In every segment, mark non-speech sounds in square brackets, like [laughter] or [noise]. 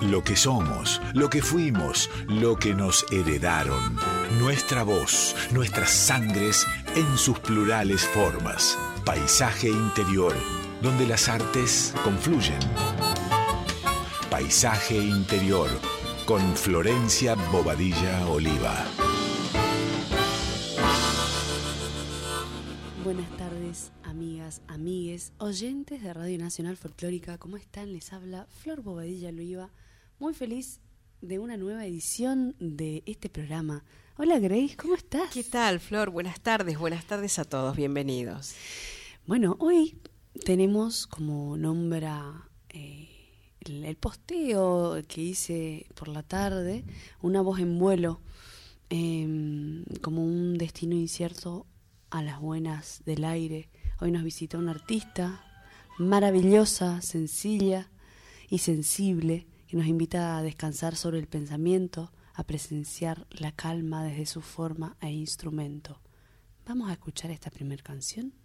Lo que somos, lo que fuimos, lo que nos heredaron. Nuestra voz, nuestras sangres en sus plurales formas. Paisaje interior, donde las artes confluyen. Paisaje interior, con Florencia Bobadilla Oliva. Buenas tardes, amigas, amigues, oyentes de Radio Nacional Folclórica. ¿Cómo están? Les habla Flor Bobadilla Oliva muy feliz de una nueva edición de este programa. Hola Grace, ¿cómo estás? ¿Qué tal, Flor? Buenas tardes, buenas tardes a todos, bienvenidos. Bueno, hoy tenemos como nombra eh, el, posteo que hice por la tarde, una voz en vuelo, em, como un destino incierto a las buenas del aire. Hoy nos visita una artista maravillosa, sencilla y sensible que nos invita a descansar sobre el pensamiento, a presenciar la calma desde su forma e instrumento. Vamos a escuchar esta primera canción.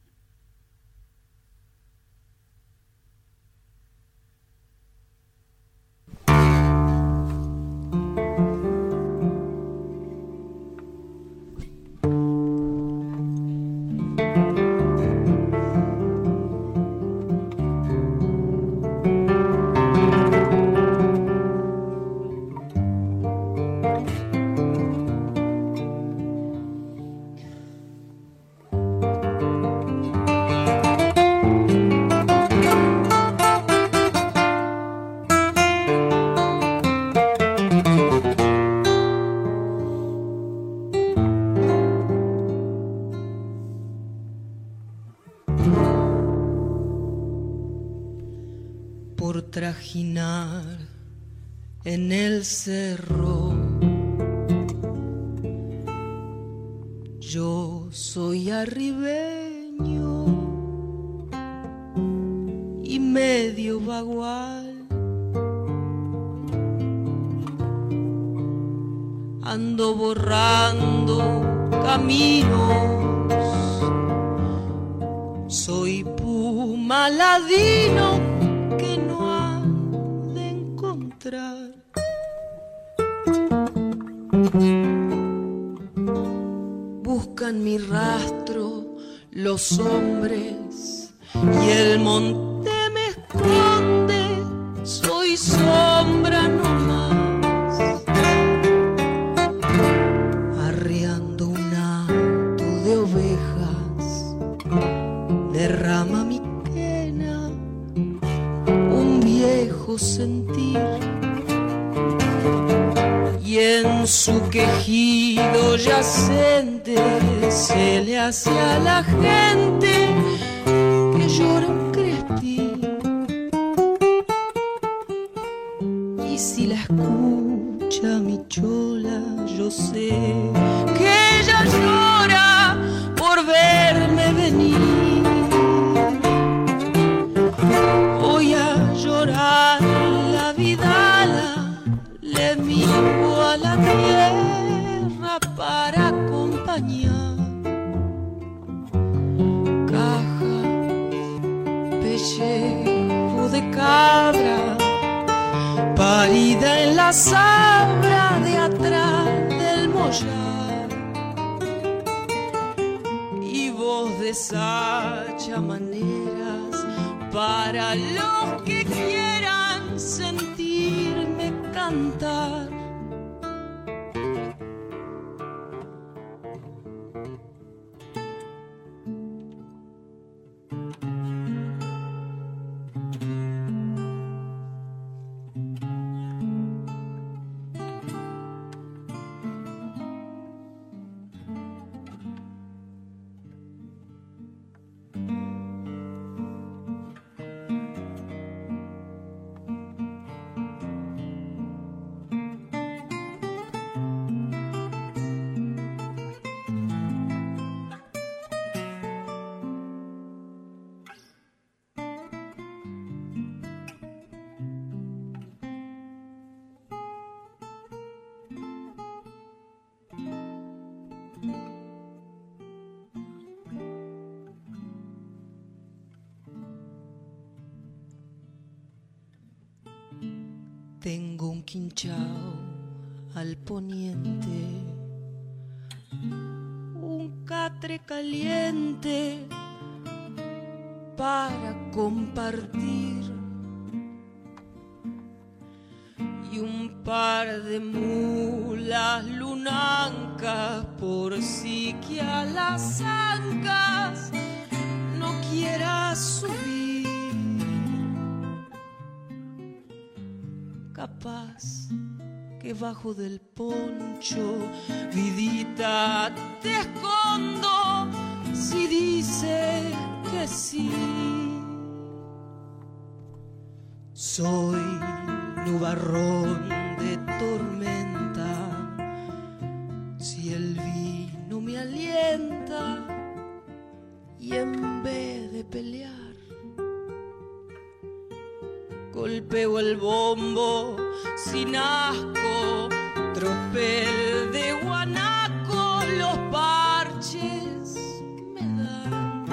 En el cerro. Yo soy arribeño y medio vagual. Ando borrando caminos. Soy puma ladino Mi rastro los hombres y el monte me esconde, soy sombra nomás. Arreando un hato de ovejas, derrama mi pena, un viejo sentir y en su quejido yacente se le hace a la gente que llora un crespín. Y si la escucha mi chola, yo sé pellejo de cabra, pálida en la sabra de atrás del mollar. Y voz de sacha maneras para los que quieran sentirme cantar. Quinchao al poniente, un catre caliente para compartir y un par de mulas lunancas por si que a las ancas no quiera subir. Que bajo del poncho, vidita, te escondo si dices que sí. Soy nubarrón de tormenta, si el vino me alienta y en vez de pelear, golpeo el bombo sin asco, tropel de guanaco, los parches me dan.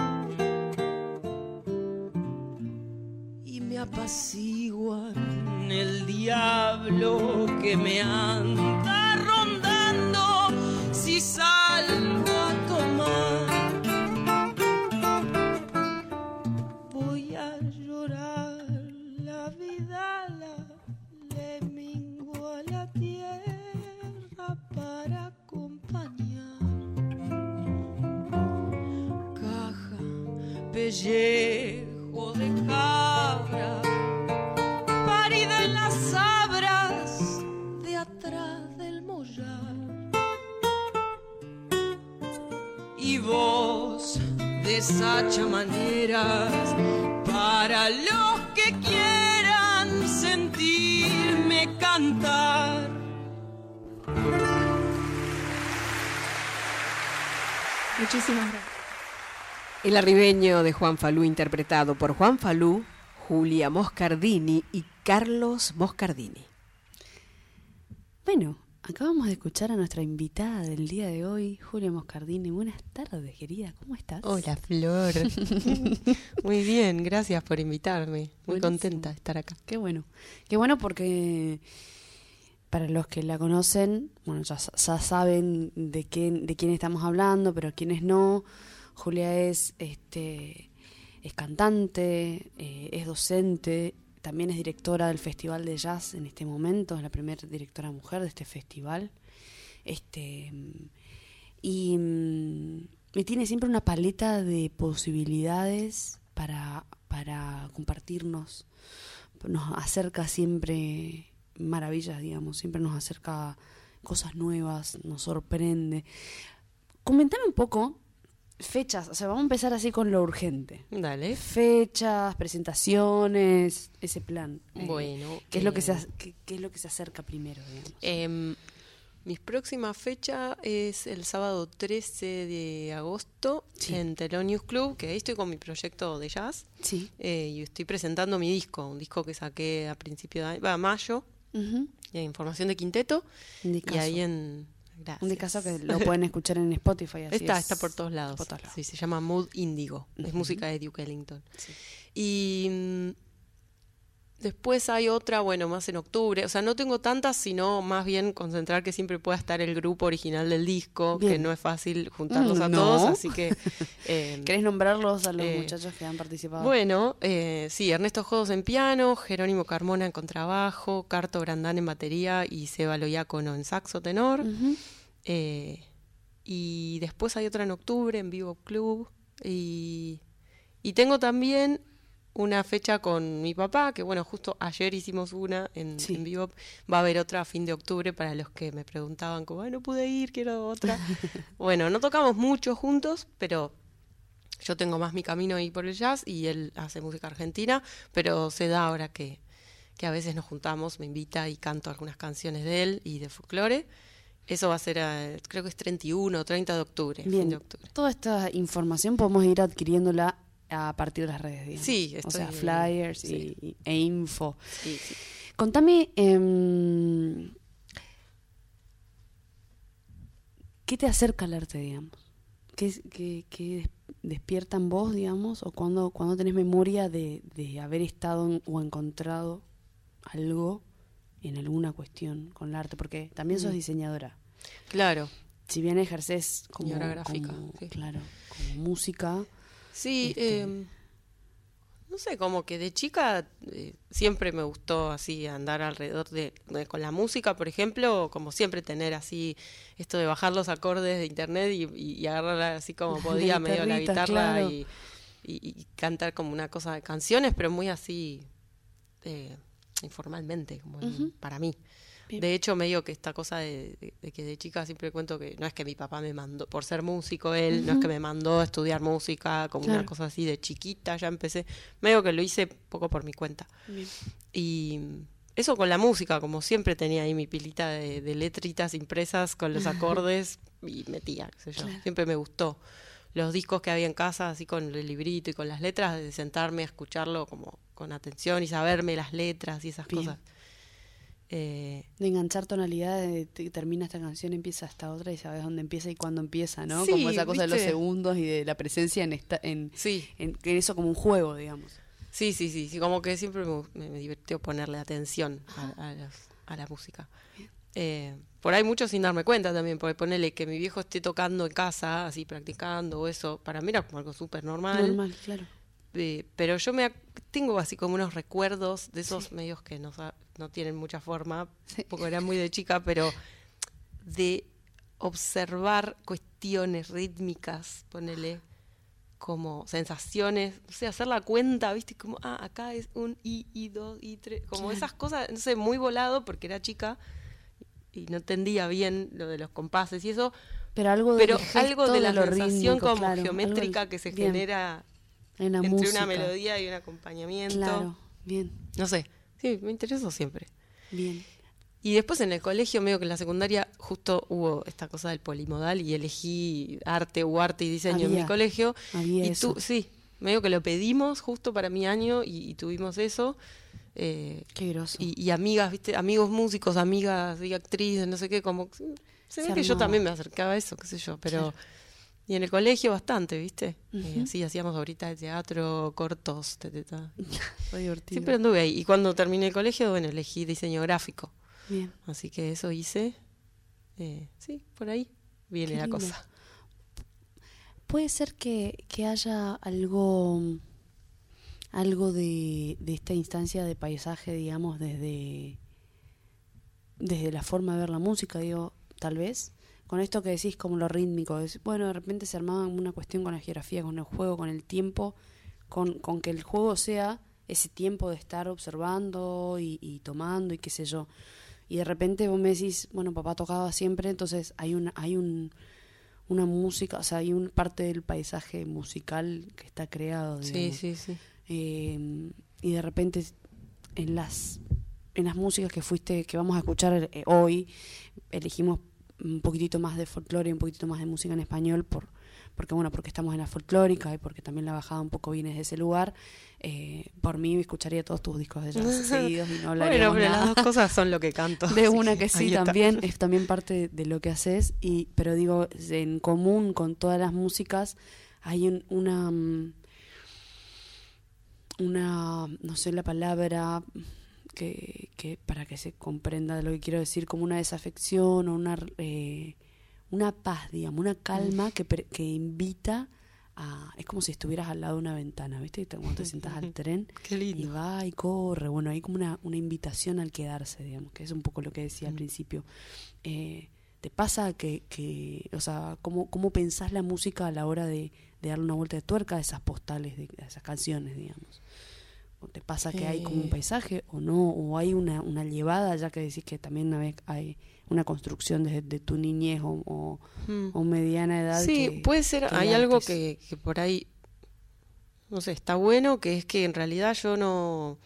Y me apaciguan el diablo que me anda deshacha maneras para los que quieran sentirme cantar. Muchísimas gracias. El arribeño de Juan Falú, interpretado por Juan Falú, Julia Moscardini y Carlos Moscardini. Bueno, acabamos de escuchar a nuestra invitada del día de hoy, Julia Moscardini. Buenas tardes, querida. ¿Cómo estás? Hola, Flor. [laughs] Muy bien, gracias por invitarme. Muy Buenísimo. contenta de estar acá. Qué bueno. Qué bueno porque para los que la conocen, bueno, ya, ya saben de quién, de quién estamos hablando, pero quienes no, Julia es, este, es cantante, eh, es docente, también es directora del Festival de Jazz en este momento, es la primera directora mujer de este festival. Este, y, mm, y tiene siempre una paleta de posibilidades para, para compartirnos nos acerca siempre maravillas, digamos, siempre nos acerca cosas nuevas, nos sorprende. Comentame un poco fechas, o sea, vamos a empezar así con lo urgente. Dale. Fechas, presentaciones, ese plan. Eh, Bueno, ¿qué es lo que eh, se qué, qué es lo que se acerca primero? Em, mi próxima fecha es el sábado 13 de agosto Sí. en Telonius Club, que ahí estoy con mi proyecto de jazz sí. eh, y estoy presentando mi disco, un disco que saqué a principio de año, va, mayo, y en formación de quinteto, y ahí en... Gracias. Un discazo que [laughs] lo pueden escuchar en Spotify. así Está, es. está por todos lados. Por todos lados. Sí, se llama Mood Indigo. Es música de Duke Ellington. Sí. Y mm, después hay otra, bueno, más en octubre. O sea, no tengo tantas, sino más bien concentrar que siempre pueda estar el grupo original del disco, que no es fácil juntarlos Mm, a no. todos, así que... [laughs] eh, ¿Querés nombrarlos a los Eh, muchachos que han participado? bueno, eh, sí, Ernesto Jodos en piano, Jerónimo Carmona en contrabajo, Carto Brandán en batería y Seba Loyácono en saxo tenor. Eh, y después hay otra en octubre en Vivo Club. Y, y tengo también una fecha con mi papá, que bueno, justo ayer hicimos una en, Sí. en Vivo. Va a haber otra a fin de octubre para los que me preguntaban, como, "Ay, no pude ir, quiero otra. [laughs] bueno, no tocamos mucho juntos, pero yo tengo más mi camino ahí por el jazz y él hace música argentina, pero se da ahora que, que a veces nos juntamos, me invita y canto algunas canciones de él y de folclore. Eso va a ser, eh, creo que es 31 o 30 de octubre. fin Bien, de octubre. toda esta información podemos ir adquiriéndola a partir de las redes, digamos. Sí, O sea, estoy- flyers sí. y, y- e info. Sí, sí. Contame, em, ¿qué te acerca al arte, digamos? ¿Qué, qué- qué des- despierta en vos, digamos? ¿O cuando, cuando tenés memoria de, de haber estado en- o encontrado algo en alguna cuestión con el arte? Porque también sos Mm. diseñadora. Claro. Si bien ejerces como, Diseñadora gráfica, como- sí. claro, como música, Sí, Este- em, no sé, como que de chica eh, siempre me gustó así andar alrededor de, de- con la música, por ejemplo, como siempre tener así esto de bajar los acordes de internet y, y, y agarrar así como [laughs] podía medio la guitarra claro. y, cantar como una cosa de canciones, pero muy así eh, informalmente, como para mí. Bien. De hecho, medio que esta cosa de, de- de que de chica siempre cuento que no es que mi papá me mandó, por ser músico él, no es que me mandó a estudiar música, como Claro. una cosa así de chiquita, ya empecé, medio que lo hice poco por mi cuenta. Bien. Y eso con la música, como siempre tenía ahí mi pilita de, de letritas impresas con los [laughs] acordes y metía, qué sé yo, Claro. siempre me gustó. Los discos que había en casa, así con el librito y con las letras, de sentarme a escucharlo como con atención y saberme las letras y esas Bien. cosas. Eh, de enganchar tonalidades, de te- termina esta canción, empieza esta otra y sabes dónde empieza y cuándo empieza, ¿no? Sí, como esa cosa de los segundos y de la presencia en esta, en, sí, en, en eso como un juego, digamos. Sí, sí, sí, sí, como que siempre me, me- ponerle atención a, a las- a la música. Eh, por ahí mucho sin darme cuenta también, porque ponerle que mi viejo esté tocando en casa, así practicando o eso, para mí era como algo súper normal. Normal, claro. Eh, pero yo me tengo así como unos recuerdos de esos medios que no, no tienen mucha forma, Sí. porque era muy de chica, pero de observar cuestiones rítmicas, ponele como sensaciones, no sé, hacer la cuenta, viste, como, ah, acá es un I, I, dos, I, tres, como Claro. esas cosas, no sé, muy volado porque era chica y no entendía bien lo de los compases y eso, Pero algo de pero algo de la sensación como geométrica que se bien, genera en la entre música. una melodía y un acompañamiento. Claro, bien, No sé, sí, me interesó siempre. bien. Y después en el colegio, medio que en la secundaria, justo hubo esta cosa del polimodal y elegí arte o arte y diseño en mi colegio. había y eso. tú, sí, medio que lo pedimos justo para mi año y, y tuvimos eso. Eh, Qué groso. y, y amigas, viste, amigos músicos, amigas y actrices, no sé qué, como se ve que yo también me acercaba a eso, qué sé yo, pero Claro. Y en el colegio bastante, viste, Eh, Ujú. así hacíamos ahorita de teatro, cortos, ta, ta, ta. Fue divertido. siempre anduve ahí. Y cuando terminé el colegio, bueno, elegí diseño gráfico, Bien. así que eso hice, eh, sí, por ahí viene Qué la lindo. cosa. Puede ser que, que haya algo algo de, de esta instancia de paisaje, digamos, desde, desde la forma de ver la música, digo, tal vez, con esto que decís como lo rítmico, es, bueno, de repente se armaba una cuestión con la geografía, con el juego, con el tiempo, con, con que el juego sea ese tiempo de estar observando y, y tomando y qué sé yo. Y de repente vos me decís, bueno, papá tocaba siempre, entonces hay un, hay un, una música, o sea, hay una parte del paisaje musical que está creado. Sí, sí, sí. Eh, y de repente en las en las músicas que fuiste que vamos a escuchar eh, hoy elegimos un poquitito más de folclore y un poquitito más de música en español por porque bueno porque estamos en la folclórica y porque también la bajada un poco viene desde ese lugar eh, por mí escucharía todos tus discos de jazz [laughs] seguidos y no hablaríamos Bueno, pero nada las dos cosas son lo que canto. [laughs] de una que sí está. también es también parte de lo que haces y pero digo en común con todas las músicas hay un- una mm, una no sé la palabra que, que para que se comprenda de lo que quiero decir como una desafección o una eh, una paz digamos una calma que que invita a es como si estuvieras al lado de una ventana viste cuando te sientas al tren [laughs] Qué y va y corre. Bueno, hay como una, una invitación al quedarse, digamos, que es un poco lo que decía al Mm. principio. Eh, ¿Te pasa que, que o sea, cómo, cómo pensás la música a la hora de, de darle una vuelta de tuerca a esas postales, de, a esas canciones, digamos? ¿O te pasa que hay como un paisaje o no? ¿O hay una, una llevada, ya que decís que también hay, hay una construcción desde de tu niñez o, o, Mm. o mediana edad? Sí, que- puede ser. que Hay algo que, que por ahí, no sé, está bueno, que es que en realidad yo no,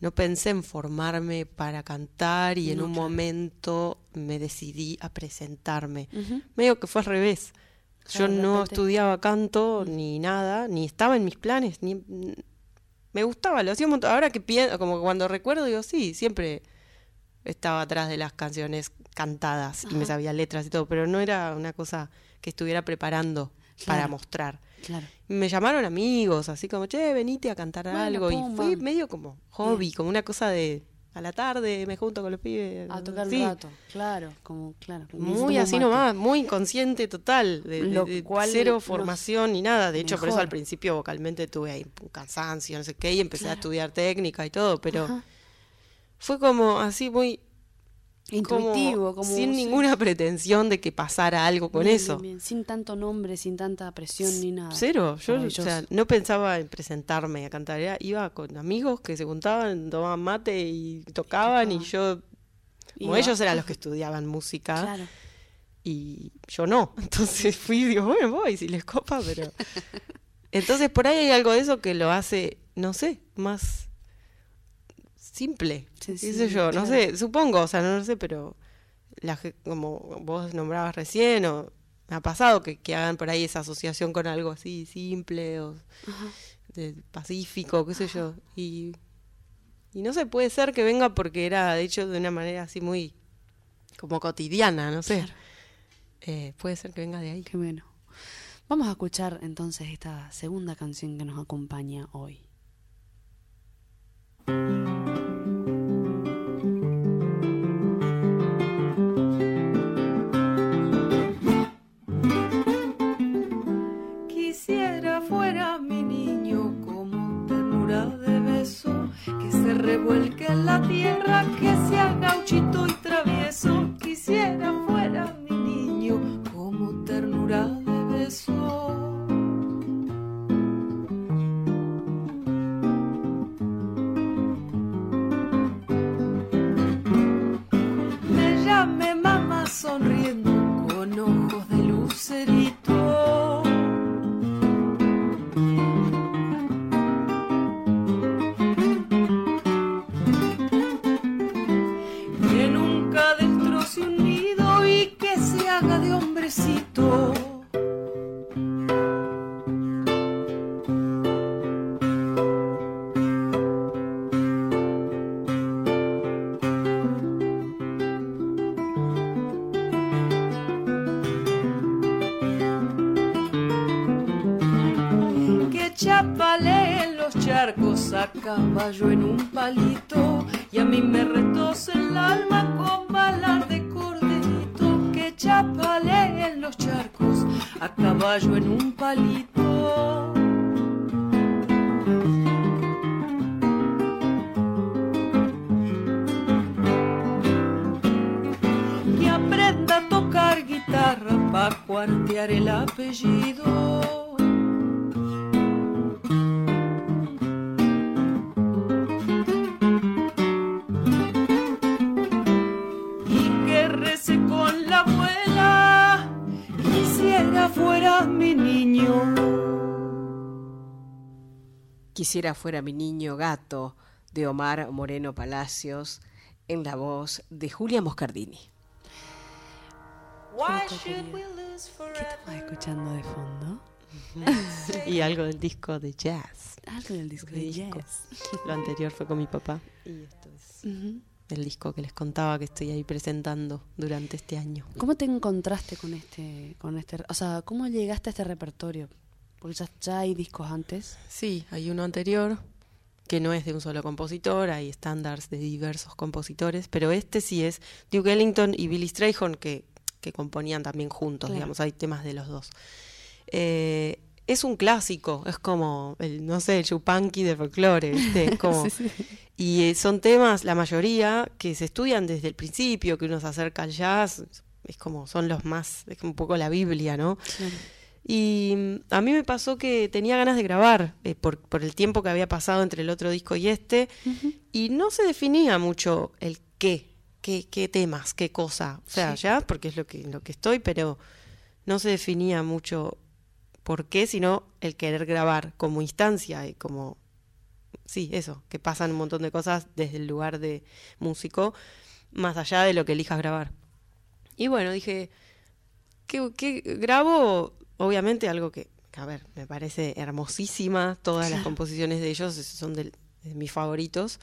no pensé en formarme para cantar y en un claro. momento me decidí a presentarme. Ujú. Medio que fue al revés. Yo Claro, no estudiaba canto ni nada, ni estaba en mis planes, ni me gustaba, lo hacía un montón. Ahora que pienso, como cuando recuerdo, digo, sí, siempre estaba atrás de las canciones cantadas y me sabía letras y todo, pero no era una cosa que estuviera preparando para mostrar. Claro. Me llamaron amigos, así como, che, venite a cantar Bueno, algo. Y fue medio como hobby, como una cosa de, a la tarde me junto con los pibes. A tocar Sí, un rato, claro, como, claro. Muy así mate. nomás, muy inconsciente total, de, de- Lo de cual cero formación ni nada. De hecho, por eso mejor. al principio vocalmente tuve ahí un cansancio, no sé qué, y empecé a estudiar técnica y todo, pero Ajá. fue como así muy Intuitivo, como, sin sí. ninguna pretensión de que pasara algo con Bien, eso. bien, bien, Sin tanto nombre, sin tanta presión ni nada. Cero, yo o sea, no pensaba en presentarme a cantar, era- iba con amigos que se juntaban, tomaban mate y tocaban y yo, como Iba. ellos eran los que estudiaban música Claro. y yo no, [laughs] entonces fui y digo, bueno, voy, si les copa, pero... [laughs] Entonces por ahí hay algo de eso que lo hace, no sé, más simple, qué Sencillo, sé yo, no claro. sé, supongo, o sea, no lo sé, pero la, como vos nombrabas recién, o me ha pasado que, que hagan por ahí esa asociación con algo así simple o de pacífico, qué sé yo, y, y no sé, puede ser que venga porque era de hecho de una manera así muy como cotidiana, no sé. Eh, puede ser que venga de ahí. Qué bueno. Vamos a escuchar entonces esta segunda canción que nos acompaña hoy. Que se revuelque en la tierra, que sea gauchito y travieso. Quisiera fuera mi niño como ternura de beso. Charcos a Quisiera fuera mi niño gato de Omar Moreno Palacios en la voz de Julia Moscardini. Qué should we querida. lose ¿Qué estamos escuchando de fondo? [laughs] Y algo del disco de jazz. Algo del disco de Disco. jazz. [laughs] Lo anterior fue con mi papá. Y esto es Ujú. el disco que les contaba que estoy ahí presentando durante este año. ¿Cómo te encontraste con este, con este, o sea, cómo llegaste a este repertorio? Porque ya, ya hay discos antes. Sí, hay uno anterior que no es de un solo compositor, hay estándares de diversos compositores, pero este sí es Duke Ellington y Billy Strayhorn que, que componían también juntos, Claro. digamos, hay temas de los dos. Eh, es un clásico, es como el, no sé, el chupanqui del folclore, ¿viste? Como, [laughs] Y eh, son temas, la mayoría, que se estudian desde el principio, que uno se acerca al jazz, es como, son los más, es un poco la Biblia, ¿no? Y mm, a mí me pasó que tenía ganas de grabar eh, por, por el tiempo que había pasado entre el otro disco y este, y no se definía mucho el qué, qué, qué temas, qué cosa. O sea, ya, porque es lo que, lo que estoy, pero no se definía mucho por qué, sino el querer grabar como instancia y como, sí, eso, que pasan un montón de cosas desde el lugar de músico, más allá de lo que elijas grabar. Y bueno, dije, que, que grabo obviamente algo que, que, a ver, me parece hermosísima, todas las composiciones de ellos son de, de mis favoritos.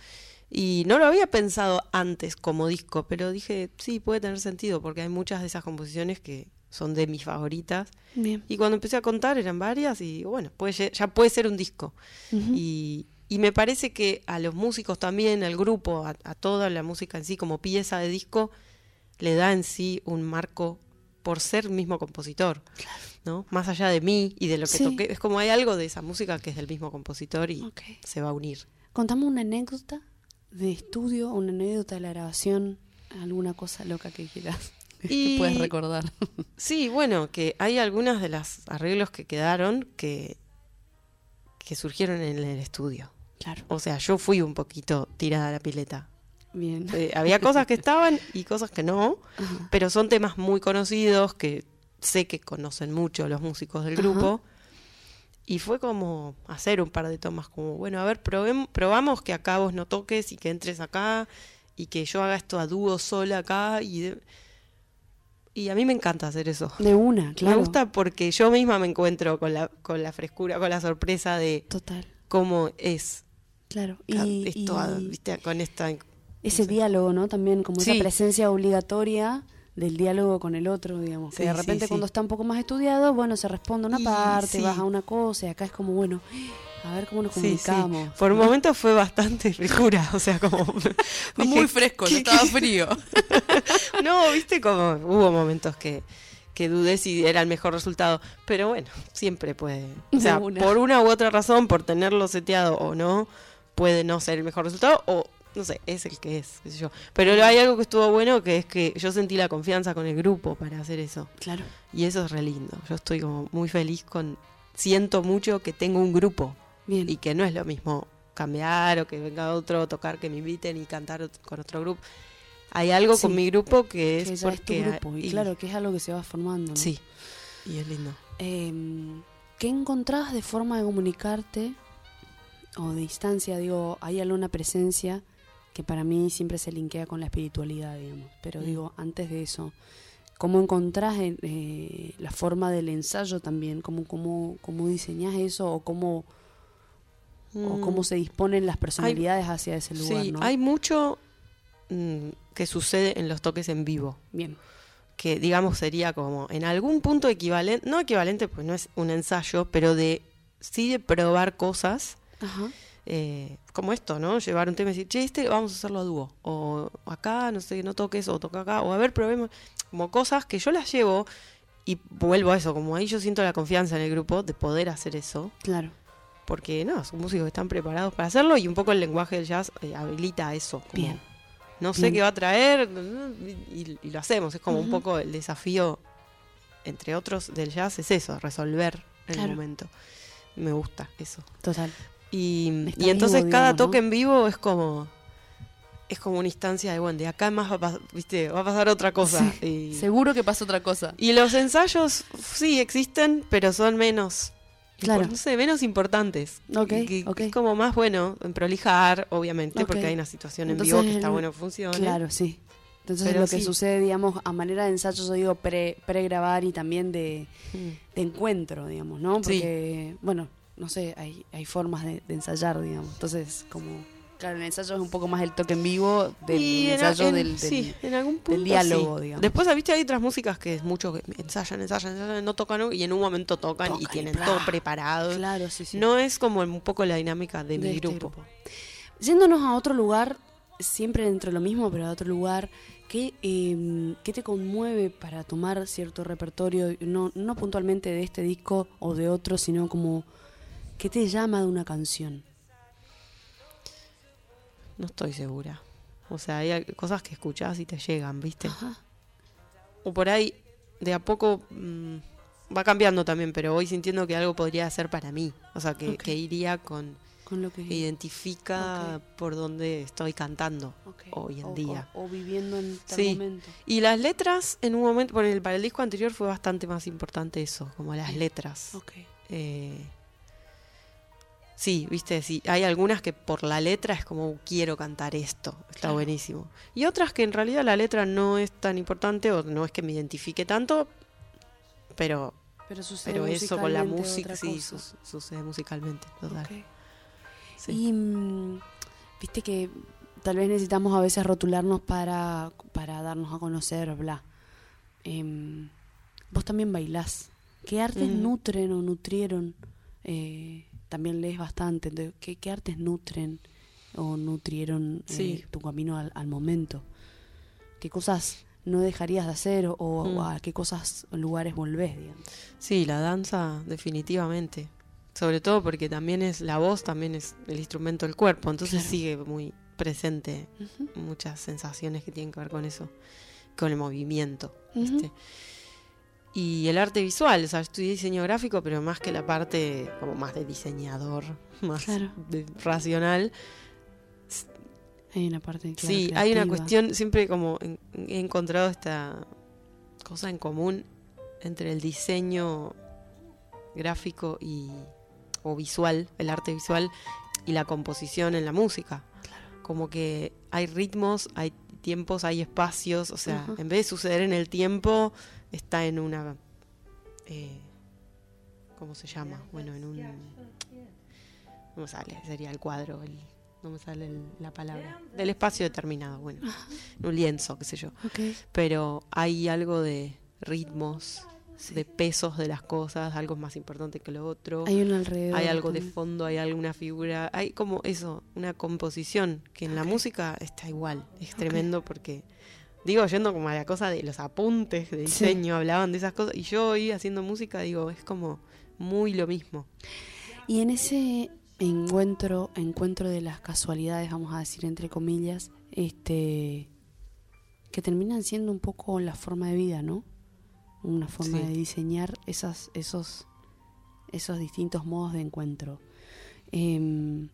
Y no lo había pensado antes como disco, pero dije, sí, puede tener sentido, porque hay muchas de esas composiciones que son de mis favoritas. Bien. Y cuando empecé a contar eran varias y bueno, puede, ya puede ser un disco. Y me parece que a los músicos también, al grupo, a, a toda la música en sí, como pieza de disco, le da en sí un marco por ser mismo compositor, ¿no? Más allá de mí y de lo que Sí. toqué, es como hay algo de esa música que es del mismo compositor y se va a unir. Contame una anécdota de estudio, una anécdota de la grabación, alguna cosa loca que quieras. [laughs] Y- Que puedes recordar. [laughs] Sí, bueno, que hay algunas de las arreglos que quedaron que, que surgieron en el estudio. Claro. O sea, yo fui un poquito tirada a la pileta. Bien. Eh, había cosas que estaban y cosas que no, Ajá. pero son temas muy conocidos que sé que conocen mucho los músicos del Ajá. grupo. Y fue como hacer un par de tomas, como, bueno, a ver, probem- probamos que acá vos no toques y que entres acá y que yo haga esto a dúo sola acá. Y, de- y a mí me encanta hacer eso. De una, claro. Me gusta porque yo misma me encuentro con la, con la frescura, con la sorpresa de Total, cómo es claro. Y, esto, y ¿viste? con esta... ese diálogo, ¿no? También como esa Sí. presencia obligatoria del diálogo con el otro, digamos. que Sí, de sí, repente sí. cuando está un poco más estudiado, bueno, se responde una parte, sí. vas a una cosa, y acá es como, bueno, a ver cómo nos Sí, sí. comunicamos. Por un momento fue bastante frescura, o sea, como... [laughs] dije, muy fresco, no ¿qué- estaba frío. [laughs] No, viste como hubo momentos que, que dudé si era el mejor resultado, pero bueno, siempre puede. O De sea, una. por una u otra razón, por tenerlo seteado o no, puede no ser el mejor resultado o no sé, es el que es, qué sé yo. Pero hay algo que estuvo bueno que es que yo sentí la confianza con el grupo para hacer eso. Claro. Y eso es re lindo. Yo estoy como muy feliz con siento mucho que tengo un grupo Bien. y que no es lo mismo cambiar o que venga otro a tocar, que me inviten y cantar con otro grupo. Hay algo Sí. con mi grupo que es que es porque grupo. Y, y- claro, que es algo que se va formando. ¿no? Sí, y es lindo. Em, ¿Qué encontrás de forma de comunicarte o de instancia? Digo, hay alguna presencia que para mí siempre se linkea con la espiritualidad, digamos. Pero Mm. digo, antes de eso, ¿cómo encontrás eh, eh, la forma del ensayo también? ¿Cómo, cómo, cómo diseñás eso o cómo, o cómo se disponen las personalidades hacia ese lugar? Mm. Sí, ¿no? hay mucho mm, que sucede en los toques en vivo, Bien, que digamos sería como en algún punto equivalente, no equivalente, pues no es un ensayo, pero de sí de probar cosas. ajá, eh, como esto, ¿no? Llevar un tema y decir, che, este vamos a hacerlo a dúo. O acá, no sé, no toques, o toca acá. O a ver, probemos. Como cosas que yo las llevo y vuelvo a eso. Como ahí yo siento la confianza en el grupo de poder hacer eso. claro, Porque, no, son músicos que están preparados para hacerlo y un poco el lenguaje del jazz eh, habilita eso. Como, Bien. No sé Bien. qué va a traer y, y lo hacemos. Es como un poco el desafío, entre otros, del jazz, es eso, resolver el Claro. momento. Me gusta eso. total. Y, entonces vivo, cada digamos, ¿no? toque en vivo es como es como una instancia de bueno, de acá más va a, ¿viste? va a pasar otra cosa. Y, Seguro que pasa otra cosa. y los ensayos sí existen, pero son menos Claro. no sé, menos importantes. Ok, Que- que ok. Es como más bueno en prolijar, obviamente, porque hay una situación en Entonces, vivo que está bueno que funcione. Claro, sí. Entonces Pero lo que sucede, digamos, a manera de ensayo, yo digo pre, pre-grabar y también de, Mm. de encuentro, digamos, ¿no? Sí. Porque, bueno, no sé, hay, hay formas de, de ensayar, digamos. Entonces, como, claro, el ensayo es un poco más el toque en vivo del Y ensayo en- del, del- sí, en algún punto diálogo, sí. digamos. Después, viste, hay otras músicas que es mucho que ensayan, ensayan, ensayan, no tocan y en un momento tocan, Tocan y tienen todo preparado. Claro, sí, sí. No es como un poco la dinámica de, de mi este grupo. Yéndonos a otro lugar, siempre dentro de lo mismo, pero a otro lugar, ¿qué, eh, ¿qué te conmueve para tomar cierto repertorio? No, no puntualmente de este disco o de otro, sino como, ¿qué te llama de una canción? No estoy segura. O sea, hay cosas que escuchás y te llegan, ¿viste? Ajá. O por ahí, de a poco mm, va cambiando también, pero voy sintiendo que algo podría ser para mí. O sea, que, iría con. Con lo que... que identifica por dónde estoy cantando hoy en O- día. O, o viviendo en tal Sí. momento. Y las letras, en un momento, por el, para el disco anterior fue bastante más importante eso, como las letras. Eh, sí, viste, sí, hay algunas que por la letra es como quiero cantar esto, está Claro. buenísimo. Y otras que en realidad la letra no es tan importante o no es que me identifique tanto, pero, Pero sucede pero eso con la música sí su- sucede musicalmente, total. Sí. Y mm, viste que tal vez necesitamos a veces rotularnos para, para darnos a conocer, bla. Em, vos también bailás. ¿Qué artes nutren o nutrieron eh, también lees bastante. Entonces, ¿qué, qué artes nutren o nutrieron eh, tu camino al, al momento? ¿Qué cosas no dejarías de hacer o, o Mm. a qué cosas, lugares volvés, digamos? Sí, la danza definitivamente. Sobre todo porque también es la voz, también es el instrumento del cuerpo, entonces Claro. sigue muy presente muchas sensaciones que tienen que ver con eso, con el movimiento. Y el arte visual, o sea, estudié diseño gráfico, pero más que la parte como más de diseñador, [laughs] más Claro. de racional. Hay una parte claro, sí, hay una cuestión, siempre como en- he encontrado esta cosa en común entre el diseño gráfico y o visual, el arte visual y la composición en la música. Como que hay ritmos, hay tiempos, hay espacios, o sea, en vez de suceder en el tiempo, está en una eh, ¿cómo se llama? Bueno, en un no me sale, sería el cuadro, el, no me sale el- la palabra, del espacio determinado, bueno, [laughs] en un lienzo, qué sé yo. Pero hay algo de ritmos, Sí. de pesos de las cosas, algo más importante que lo otro. Hay un alrededor. Hay algo de fondo, hay alguna figura, hay como eso, una composición que en la música está igual. Es tremendo porque, digo, yendo como a la cosa de los apuntes de Sí. diseño, hablaban de esas cosas, y yo hoy haciendo música, digo, es como muy lo mismo. Y en ese encuentro, encuentro de las casualidades, vamos a decir entre comillas, este que terminan siendo un poco la forma de vida, ¿no? Una forma Sí. de diseñar esas, esos, esos distintos modos de encuentro. Em,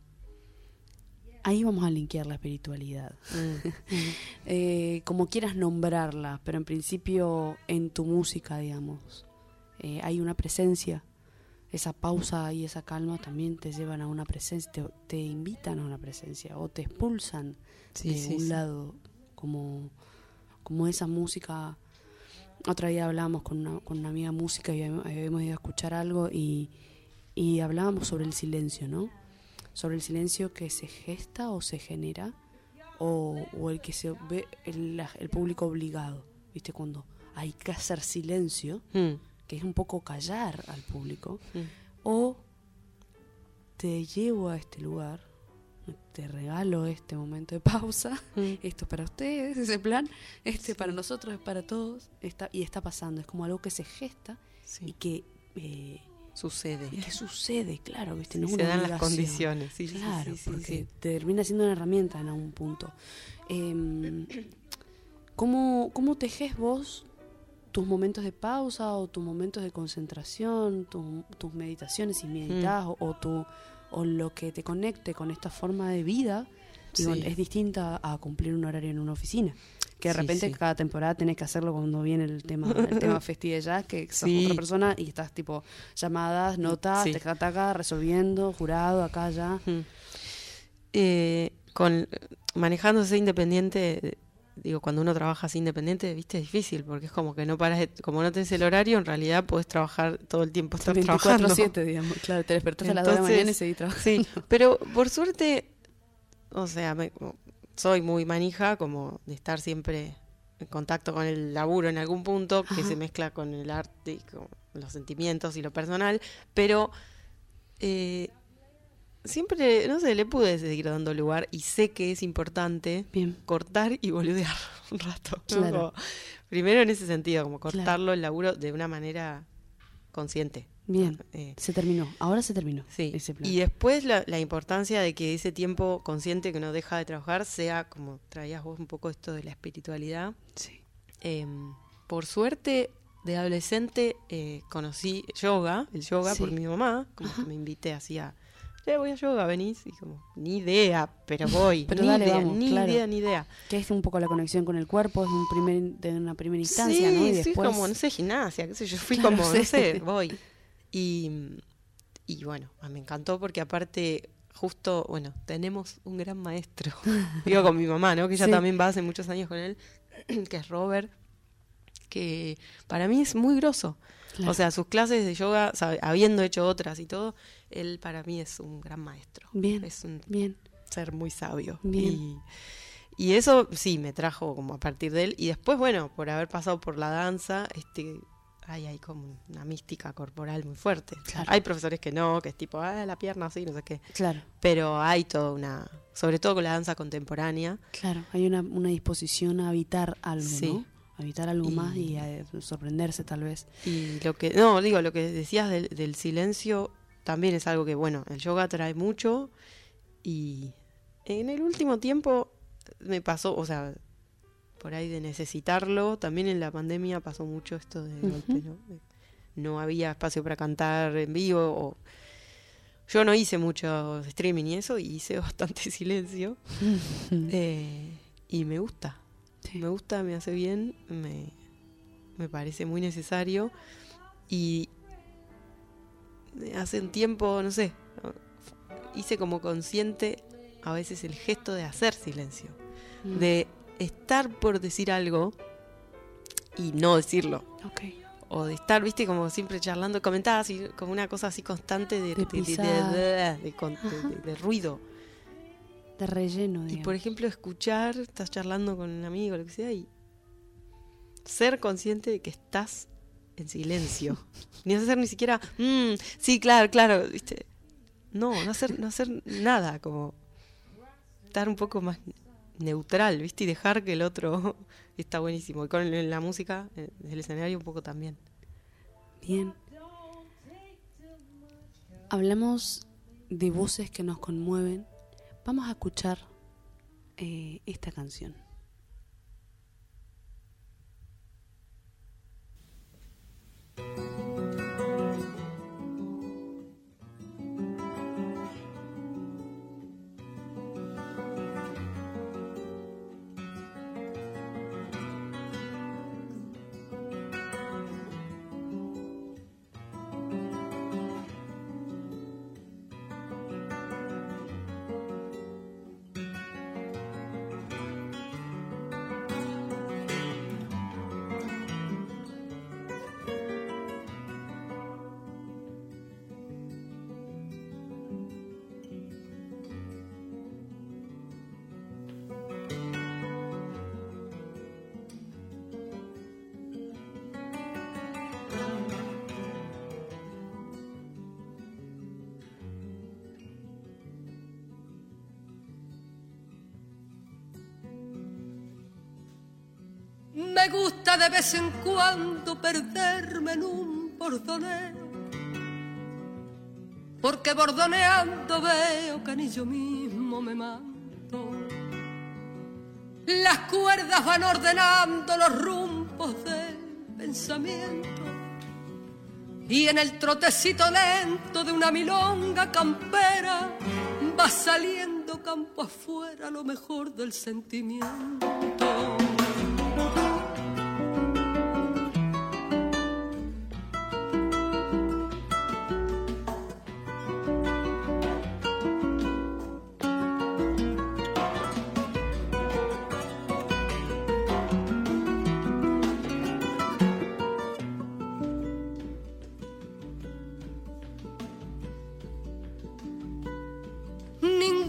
ahí vamos a linkear la espiritualidad. Mm. [laughs] Eh, como quieras nombrarla, pero en principio en tu música, digamos, eh, hay una presencia. Esa pausa y esa calma también te llevan a una presencia, te, te invitan a una presencia o te expulsan Sí, de sí, un sí. lado, como, como esa música. Otra día hablábamos con una, con una amiga música y habíamos, habíamos ido a escuchar algo y, y hablábamos sobre el silencio, ¿no? Sobre el silencio que se gesta o se genera o, o el que se ve el, el público obligado, ¿viste? Cuando hay que hacer silencio, Mm, que es un poco callar al público, mm. o te llevo a este lugar, te regalo este momento de pausa, Mm. [laughs] esto es para ustedes, ese plan, este para nosotros, es para todos, está, y está pasando, es como algo que se gesta y Sí, que, eh, sucede. y que sucede, claro, ¿viste? No se dan las condiciones. Sí, Claro, sí, porque termina siendo una herramienta en algún punto. Em, ¿cómo, ¿Cómo tejes vos tus momentos de pausa o tus momentos de concentración, tu- tus meditaciones si meditas o, o tu, o lo que te conecte con esta forma de vida? Digo, Sí. es distinta a cumplir un horario en una oficina. Que de Sí, repente sí. cada temporada tenés que hacerlo cuando viene el tema, el [laughs] tema festivo de jazz, que sos Sí. otra persona y estás tipo llamadas, notas, Sí. teca, taca, resolviendo, jurado, acá, allá. Eh, con manejándose independiente, digo, cuando uno trabaja así independiente, viste, es difícil, porque es como que no paras, de- como no tenés el horario, en realidad podés trabajar todo el tiempo, estar trabajando. 24-7, digamos. Claro, te despertás a las 2 de la Entonces, mañana y seguís trabajando. Sí, pero por suerte, o sea, me- soy muy manija como de estar siempre en contacto con el laburo en algún punto que Ajá. se mezcla con el arte y con los sentimientos y lo personal, pero eh, siempre, no sé, le pude seguir dando lugar y sé que es importante Bien, cortar y boludear [laughs] un rato. Claro. Como- primero en ese sentido, como Claro. cortarlo el laburo de una manera consciente. Bien. Eh, Se terminó. Ahora se terminó Sí, ese plan. y después la, la importancia de que ese tiempo consciente que uno deja de trabajar sea, como traías vos un poco esto de la espiritualidad. Sí. Em, por suerte, de adolescente eh, conocí yoga, el yoga Sí. por mi mamá, como que me invité así a, "Che, voy a yoga, venís, y como, ni idea, pero voy, [laughs] Pero ni dale, idea, vamos, ni claro. idea, ni idea. Que es un poco la conexión con el cuerpo, es un primer, de una primera instancia, sí, ¿no? Y después... como, no sé, gimnasia, qué sé yo, fui [laughs] Claro, como, no sé, voy. Y, y bueno, ah, me encantó porque aparte, justo, bueno, tenemos un gran maestro, [laughs] digo con mi mamá, ¿no? Que ella Sí. también va hace muchos años con él, [clears throat] que es Robert, que para mí es muy grosso. Claro. O sea, sus clases de yoga, sabe- habiendo hecho otras y todo, él para mí es un gran maestro. Bien. Es un Bien, ser muy sabio. Bien. Y, y eso sí me trajo como a partir de él. Y después, bueno, por haber pasado por la danza, este ahí hay como una mística corporal muy fuerte. Claro. Hay profesores que no, que es tipo, ah, la pierna así, no sé qué. Claro, Pero hay toda una, sobre todo con la danza contemporánea, claro. Hay una, una disposición a habitar algo, Sí. ¿no? A Habitar algo Y- más y a sorprenderse tal vez. Y lo que, no, digo, lo que decías del, del silencio también es algo que, bueno, el yoga trae mucho y en el último tiempo me pasó, o sea, por ahí de necesitarlo, también en la pandemia pasó mucho esto de ¿no? Había espacio para cantar en vivo o... Yo no hice mucho streaming y eso, y hice [laughs] bastante silencio. Eh, y me gusta. Sí. Me gusta, me hace bien, me, me parece muy necesario. Y hace un tiempo, no sé, hice como consciente a veces el gesto de hacer silencio. Mm. De estar por decir algo y no decirlo. Ok. O de estar, viste, como siempre charlando, comentabas y como una cosa así constante de, De de- ruido. De relleno, Y digamos. por ejemplo, escuchar, estás charlando con un amigo, lo que sea, y ser consciente de que estás en silencio. [laughs] ni hacer ni siquiera, "Mm, sí, claro, claro, ¿viste? No, no hacer, no hacer nada, como estar un poco más neutral, ¿viste? Y dejar que el otro [laughs] está buenísimo. Y con la música, eh, el escenario un poco también. Bien. Hablamos de voces que nos conmueven. Vamos a escuchar eh, esta canción. De vez en cuando perderme en un bordoneo, porque bordoneando veo que ni yo mismo me mando. Las cuerdas van ordenando los rumbos del pensamiento y en el trotecito lento de una milonga campera va saliendo campo afuera lo mejor del sentimiento.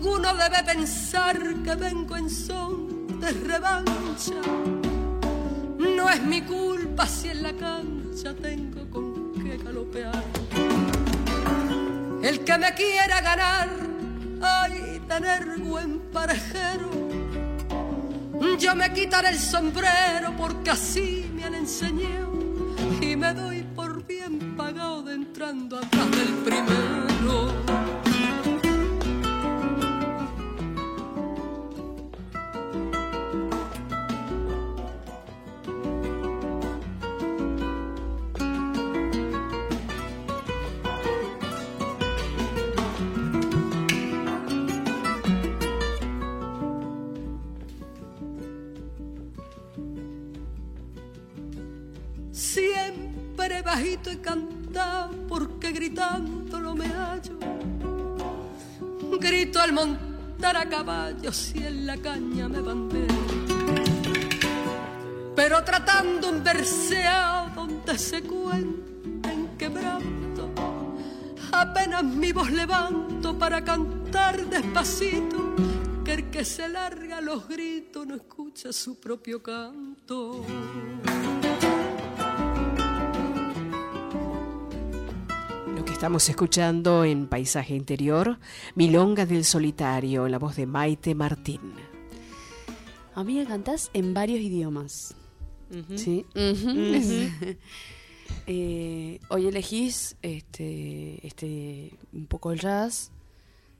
Ninguno debe pensar que vengo en son de revancha. No es mi culpa si en la cancha tengo con qué galopear. El que me quiera ganar, hay tener buen parejero. Yo me quitaré el sombrero porque así me han enseñado y me doy por bien pagado de entrando atrás caña me bandeo. Pero tratando un verseado donde se cuenta en quebranto, apenas mi voz levanto para cantar despacito, que el que se larga los gritos no escucha su propio canto. Estamos escuchando en Paisaje Interior Milonga del Solitario, en la voz de Maite Martín. A mí me cantás en varios idiomas. Sí. [laughs] Eh, hoy elegís este, este, un poco el jazz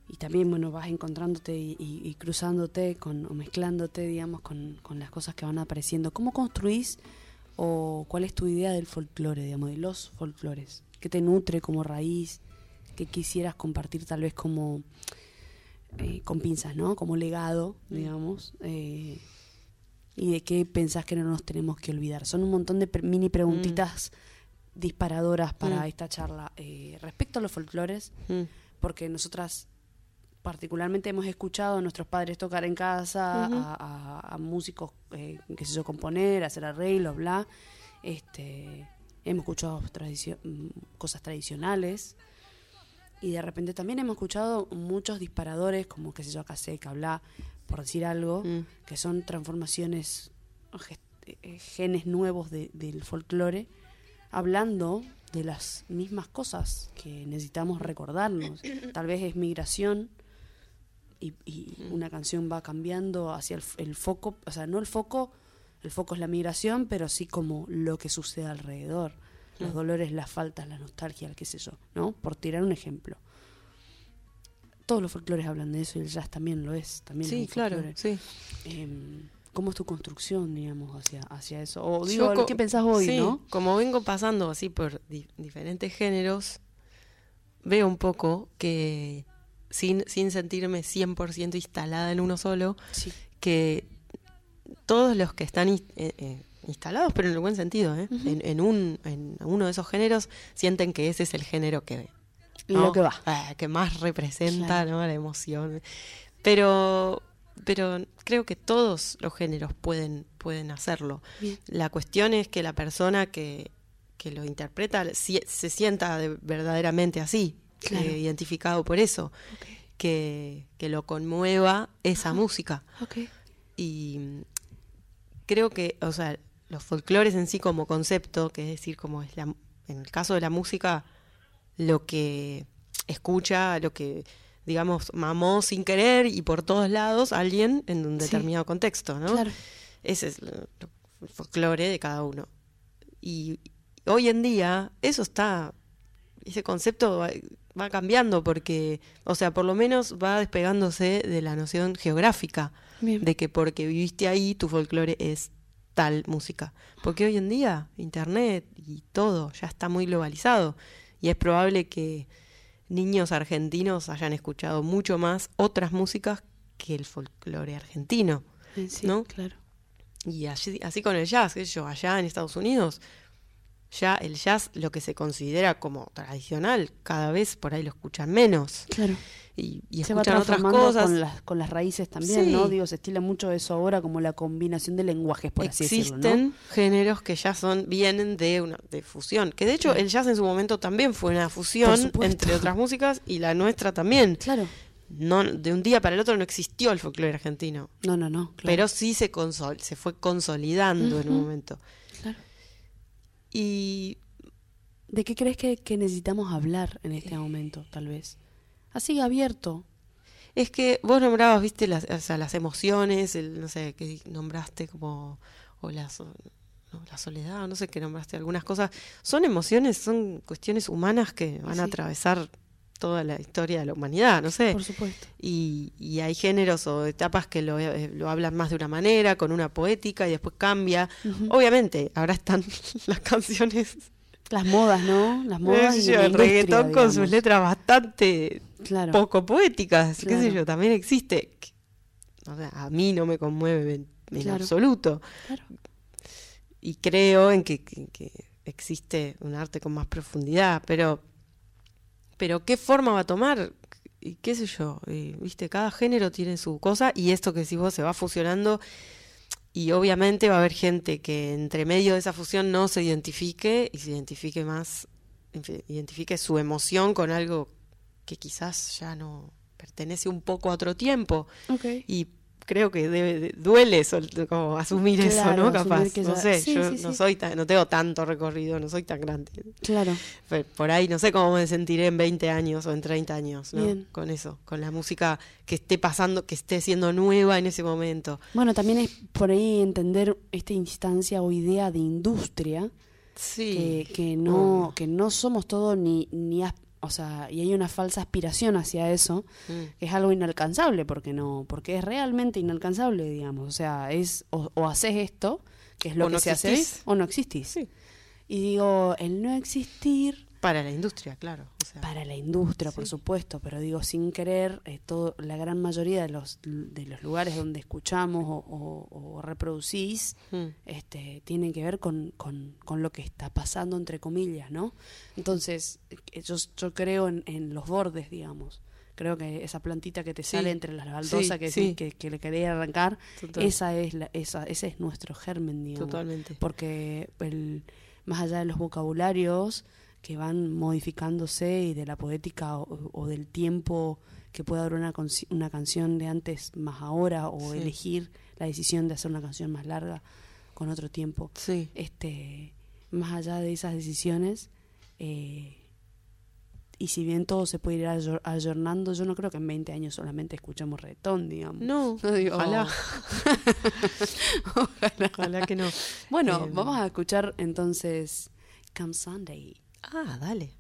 y también bueno vas encontrándote y, y- y cruzándote con, o mezclándote digamos con, con las cosas que van apareciendo. ¿Cómo construís o cuál es tu idea del folclore, digamos, de los folclores? ¿Qué te nutre como raíz? ¿Qué quisieras compartir tal vez como eh, con pinzas, ¿no? Como legado, digamos. eh, y de qué pensás que no nos tenemos que olvidar. Son un montón de pre- mini preguntitas disparadoras para Mm. esta charla. Eh, respecto a los folclores, Mm. porque nosotras particularmente hemos escuchado a nuestros padres tocar en casa, a, a- a músicos, eh, qué sé yo, componer, hacer arreglos, bla. Este, hemos escuchado mm, cosas tradicionales. Y de repente también hemos escuchado muchos disparadores, como, qué sé yo, Caseca, bla, por decir algo, Mm. que son transformaciones, eh, genes nuevos de- del folclore, hablando de las mismas cosas que necesitamos recordarnos. [coughs] Tal vez es migración y, y una canción va cambiando hacia el, el foco, o sea, no el foco, el foco es la migración, pero sí como lo que sucede alrededor. Los dolores, las faltas, la nostalgia, el qué sé yo, ¿no? Por tirar un ejemplo. Todos los folclores hablan de eso y el jazz también lo es. También es Sí, un claro, folclore. sí. Em, ¿Cómo es tu construcción, digamos, hacia, hacia eso? O digo, ¿qué pensás hoy, sí, no? Como vengo pasando así por di- diferentes géneros, veo un poco que sin, sin sentirme 100% instalada en uno solo, Sí. que todos los que están eh, eh, instalados, pero en el buen sentido, ¿eh? en, en un, en uno de esos géneros, sienten que ese es el género que, Lo ¿no? que va. Ah, que más representa Claro. ¿no? la emoción. Pero, pero creo que todos los géneros pueden, pueden hacerlo. Bien. La cuestión es que la persona que, que lo interpreta si- se sienta de- verdaderamente así, Claro. eh, identificado por eso, que, que lo conmueva esa música. Ok. Y creo que, o sea, los folclores en sí como concepto, que es decir, como es la, en el caso de la música, lo que escucha, lo que, digamos, mamó sin querer y por todos lados alguien en un Sí. determinado contexto, ¿no? Claro. Ese es el folclore de cada uno. Y hoy en día eso está, ese concepto va, va cambiando porque, o sea, por lo menos va despegándose de la noción geográfica Bien. de que porque viviste ahí tu folclore es tal música. Porque hoy en día Internet y todo ya está muy globalizado y es probable que niños argentinos hayan escuchado mucho más otras músicas que el folclore argentino. Sí, ¿no? Claro. Y así, así con el jazz, yo, allá en Estados Unidos, ya el jazz, lo que se considera como tradicional, cada vez por ahí lo escuchan menos. Claro. Y, y se va escuchan otras cosas. con las, con las raíces también, ¿no? Digo, se estila mucho eso ahora como la combinación de lenguajes, por así decirlo, Existen ¿no? géneros que ya son vienen de una de fusión, que de hecho el jazz en su momento también fue una fusión entre otras músicas y la nuestra también. Claro. No de un día para el otro no existió el folclore argentino, No, no, no. claro. pero sí se consol se fue consolidando en un momento. Y ¿De qué crees que, que necesitamos hablar en este momento, tal vez? Así abierto. Es que vos nombrabas, viste, las, o sea, las emociones, el, no sé, que nombraste como, o la, so- no, la soledad, no sé qué nombraste, algunas cosas. Son emociones, son cuestiones humanas que van a atravesar toda la historia de la humanidad, no sé. Por supuesto. Y, y hay géneros o etapas que lo, eh, lo hablan más de una manera, con una poética, y después cambia. Obviamente, ahora están [laughs] las canciones, Las modas, ¿no? Las modas sé y yo, la el reggaetón con sus letras bastante Claro. poco poéticas, qué sé yo, también existe. O sea, a mí no me conmueve en, en Claro. absoluto. Claro. Y creo en que, que- que existe un arte con más profundidad, pero, pero ¿qué forma va a tomar? Y qué sé yo, y, viste, cada género tiene su cosa y esto que si vos se va fusionando y obviamente va a haber gente que entre medio de esa fusión no se identifique y se identifique más, identifique su emoción con algo que quizás ya no pertenece un poco a otro tiempo Ok. y creo que debe, de- duele sol- como asumir eso, ¿no? Capaz, no sé, sí, yo sí, no sí. soy tan, no tengo tanto recorrido, no soy tan grande. Claro. Pe- Por ahí no sé cómo me sentiré en 20 años o en 30 años, ¿no? Bien. Con eso, con la música que esté pasando, que esté siendo nueva en ese momento. Bueno, también es por ahí entender esta instancia o idea de industria Sí. que, que no que no somos todo ni ni o sea y hay una falsa aspiración hacia eso Mm. que es algo inalcanzable porque no porque es realmente inalcanzable digamos o sea es o, o haces esto que es lo O que no se hace existís. o no existís Sí. y digo el no existir Para la industria, claro. o sea, para la industria, por supuesto, pero digo, sin querer, eh, todo, la gran mayoría de los, de los lugares donde escuchamos o, o- o reproducís mm. este, tienen que ver con, con, con lo que está pasando, entre comillas, ¿no? Entonces, eh, yo, yo creo en, en los bordes, digamos. Creo que esa plantita que te Sí. sale entre las baldosas Sí, que, sí. que, que le quería arrancar, Total. esa es la, esa, ese es nuestro germen, digamos. Totalmente. Porque el, más allá de los vocabularios que van modificándose y de la poética o, o del tiempo que puede dar una, una canción de antes más ahora o Sí. elegir la decisión de hacer una canción más larga con otro tiempo. Sí. Este, más allá de esas decisiones, eh, y si bien todo se puede ir ayor- ayornando, yo no creo que en 20 años solamente escuchemos reggaetón, digamos. No, No [laughs] digo- [laughs] ojalá. ojalá. que no. Bueno, Eh, vamos a escuchar entonces Come Sunday. Ah, dale.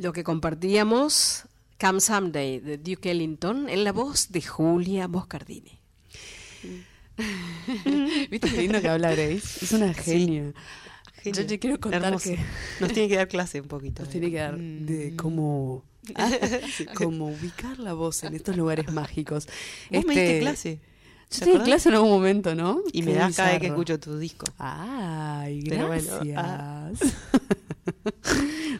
Lo que compartíamos, Come Someday, de Duke Ellington, en la voz de Julia Moscardini. [laughs] ¿Viste qué lindo que habla Grace? Es una genia. Yo Genial. te quiero contar Hermoso. que Nos tiene que dar clase un poquito. nos de- tiene que dar de Mm. cómo, ah, [laughs] [laughs] cómo ubicar la voz en estos lugares mágicos. Vos me diste Este, clase. Yo estoy en clase en algún momento, ¿no? Y Qué me das cada vez que escucho tu disco. Ay, Pero gracias. bueno, ah.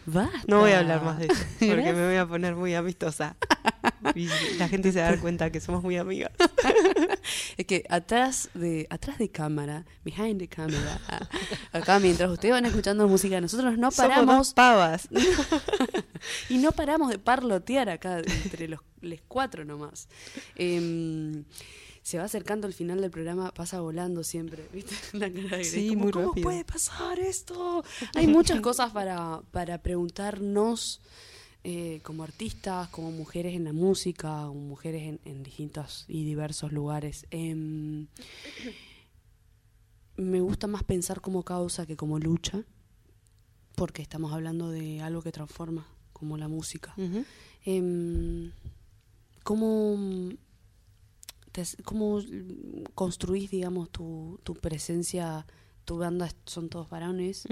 Basta. No voy a hablar más de eso, [laughs] porque me voy a poner muy amistosa. Y la gente se va a dar cuenta que somos muy amigas. [laughs] Es que atrás de atrás de cámara, behind the camera, [laughs] acá mientras ustedes van escuchando música, nosotros no Somos paramos dos pavas. y no paramos de parlotear acá entre los les cuatro nomás. Em, se va acercando el final del programa, pasa volando siempre, ¿viste? [laughs] La cara de Sí, como, muy ¿Cómo rápido. puede pasar esto? Hay muchas cosas para, para preguntarnos eh, como artistas, como mujeres en la música, como mujeres en, en distintos y diversos lugares. Em, me gusta más pensar como causa que como lucha, porque estamos hablando de algo que transforma, como la música. Em, ¿Cómo, te cómo construís, digamos, tu, tu presencia? Tu banda son todos varones.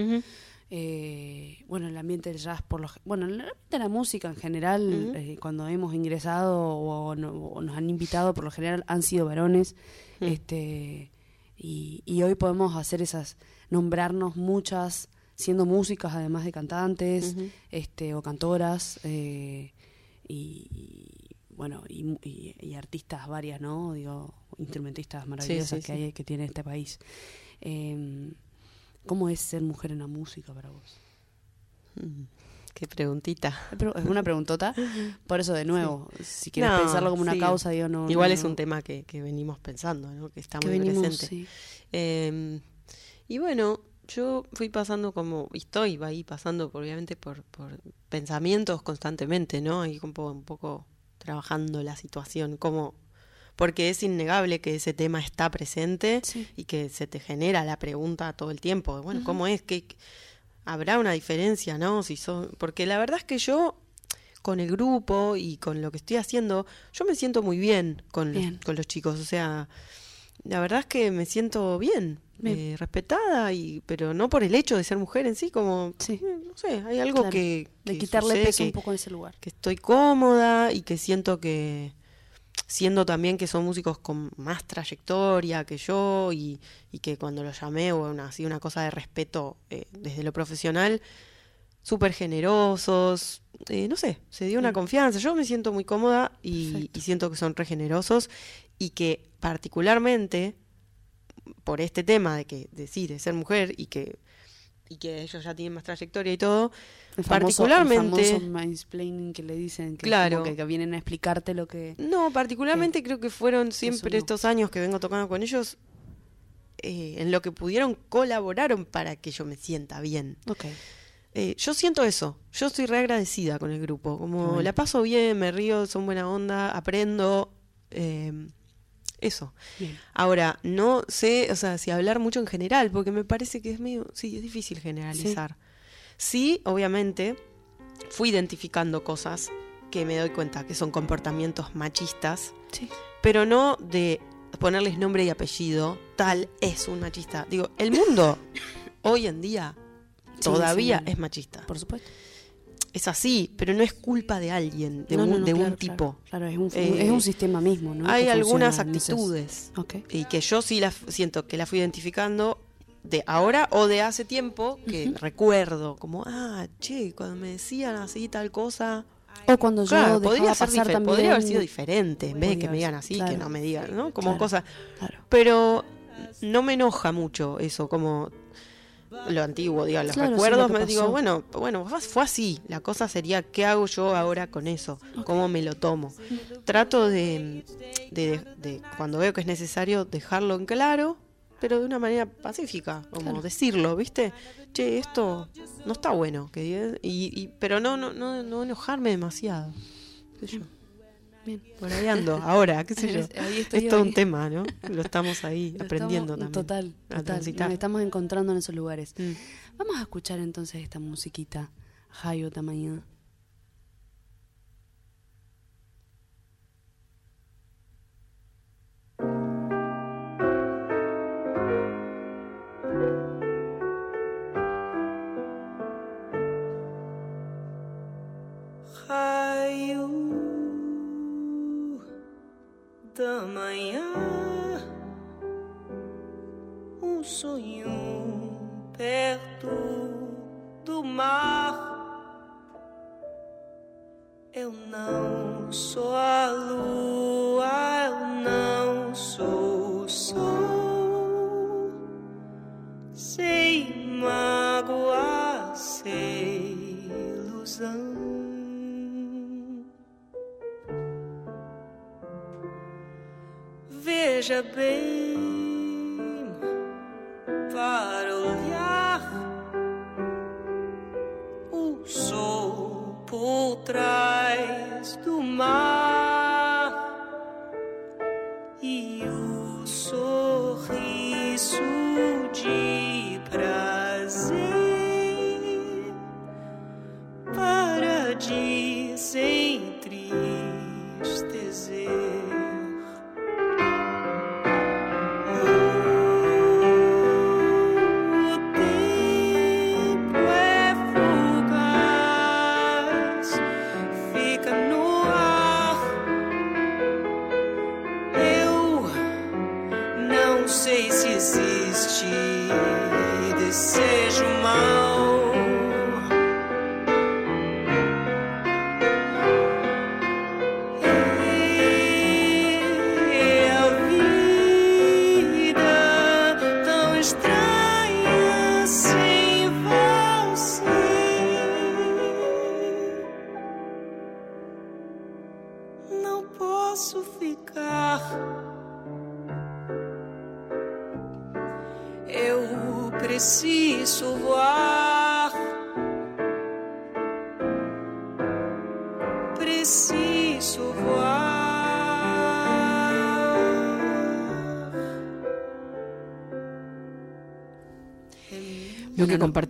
Eh, bueno, el ambiente del jazz, por lo, ge- bueno, el ambiente de la música en general, eh, cuando hemos ingresado o, no- o nos han invitado, por lo general han sido varones. Este y, y hoy podemos hacer esas, nombrarnos muchas, siendo músicas además de cantantes este o cantoras eh, y, bueno y, y- y artistas varias no digo instrumentistas maravillosas sí, que hay que tiene este país Em, cómo es ser mujer en la música para vos Mm, Qué preguntita. Es una preguntota por eso de nuevo si quieres No, pensarlo como una sí. causa digo no Igual no- es un tema que, que venimos pensando, ¿no? que está que muy venimos presente. sí. Eh, y bueno, yo fui pasando como, y estoy ahí pasando obviamente por, por pensamientos constantemente, ¿no? Ahí un poco, un poco trabajando la situación, como, porque es innegable que ese tema está presente Sí. y que se te genera la pregunta todo el tiempo, bueno, ¿cómo es? que ¿Habrá una diferencia, no? Si son, porque la verdad es que yo con el grupo y con lo que estoy haciendo, yo me siento muy bien con, los- con los chicos, o sea, la verdad es que me siento Bien. Eh, respetada, y pero no por el hecho de ser mujer en sí, como, Sí. eh, no sé, hay algo Claro. que, de quitarle sucede peso que, un poco a ese lugar que estoy cómoda y que siento que, siendo también que son músicos con más trayectoria que yo y, y que cuando los llamé una, así una cosa de respeto eh, desde lo profesional, súper generosos, eh, no sé, se dio una Mm. confianza. Yo me siento muy cómoda y, y siento que son re generosos y que particularmente por este tema de que de, sí, de ser mujer y que y que ellos ya tienen más trayectoria y todo, El famoso- particularmente- el famoso que le dicen que, Claro. que, que vienen a explicarte lo que No, particularmente creo que fueron siempre no. estos años que vengo tocando con ellos, eh, en lo que pudieron colaboraron para que yo me sienta bien. ok Eh, yo siento eso, yo estoy re agradecida con el grupo, como bueno. la paso bien, me río, son buena onda, aprendo, eh, eso. bien Ahora, no sé, o sea, si hablar mucho en general, porque me parece que es medio, sí, es difícil generalizar. Sí, obviamente, fui identificando cosas que me doy cuenta que son comportamientos machistas, sí pero no de ponerles nombre y apellido, tal es un machista. Digo, el mundo [laughs] hoy en día Sí, todavía sí. es machista. por supuesto Es así, pero no es culpa de alguien, de No, un, no, no, de un tipo. claro, claro, es un Eh, es un sistema mismo no Hay Que algunas actitudes y que yo sí las siento que las fui identificando de ahora o de hace tiempo que recuerdo como ah che cuando me decían así tal cosa o cuando yo claro podría pasar también podría haber sido diferente en vez de que me digan así que no me digan no como cosas. claro. Pero no me enoja mucho eso como lo antiguo digo los Claro, recuerdos me digo bueno bueno fue- así. La cosa sería qué hago yo ahora con eso cómo me lo tomo trato de, de, de, cuando veo que es necesario dejarlo en claro pero de una manera pacífica como Claro. decirlo viste che esto no está bueno que y, y- pero no no no no enojarme demasiado qué sé yo. Por ahí ando ahora qué sé [laughs] yo. es todo un tema no lo estamos ahí Lo aprendiendo estamos- también total total. nos estamos encontrando en esos lugares. Mm. vamos a escuchar entonces esta musiquita Hayo Tamaña. raio Da manhã, um sonho perto do mar. Eu não sou a lua, eu não sou o sol. Sem magoar, sem ilusão. Veja bem para olhar o sol por trás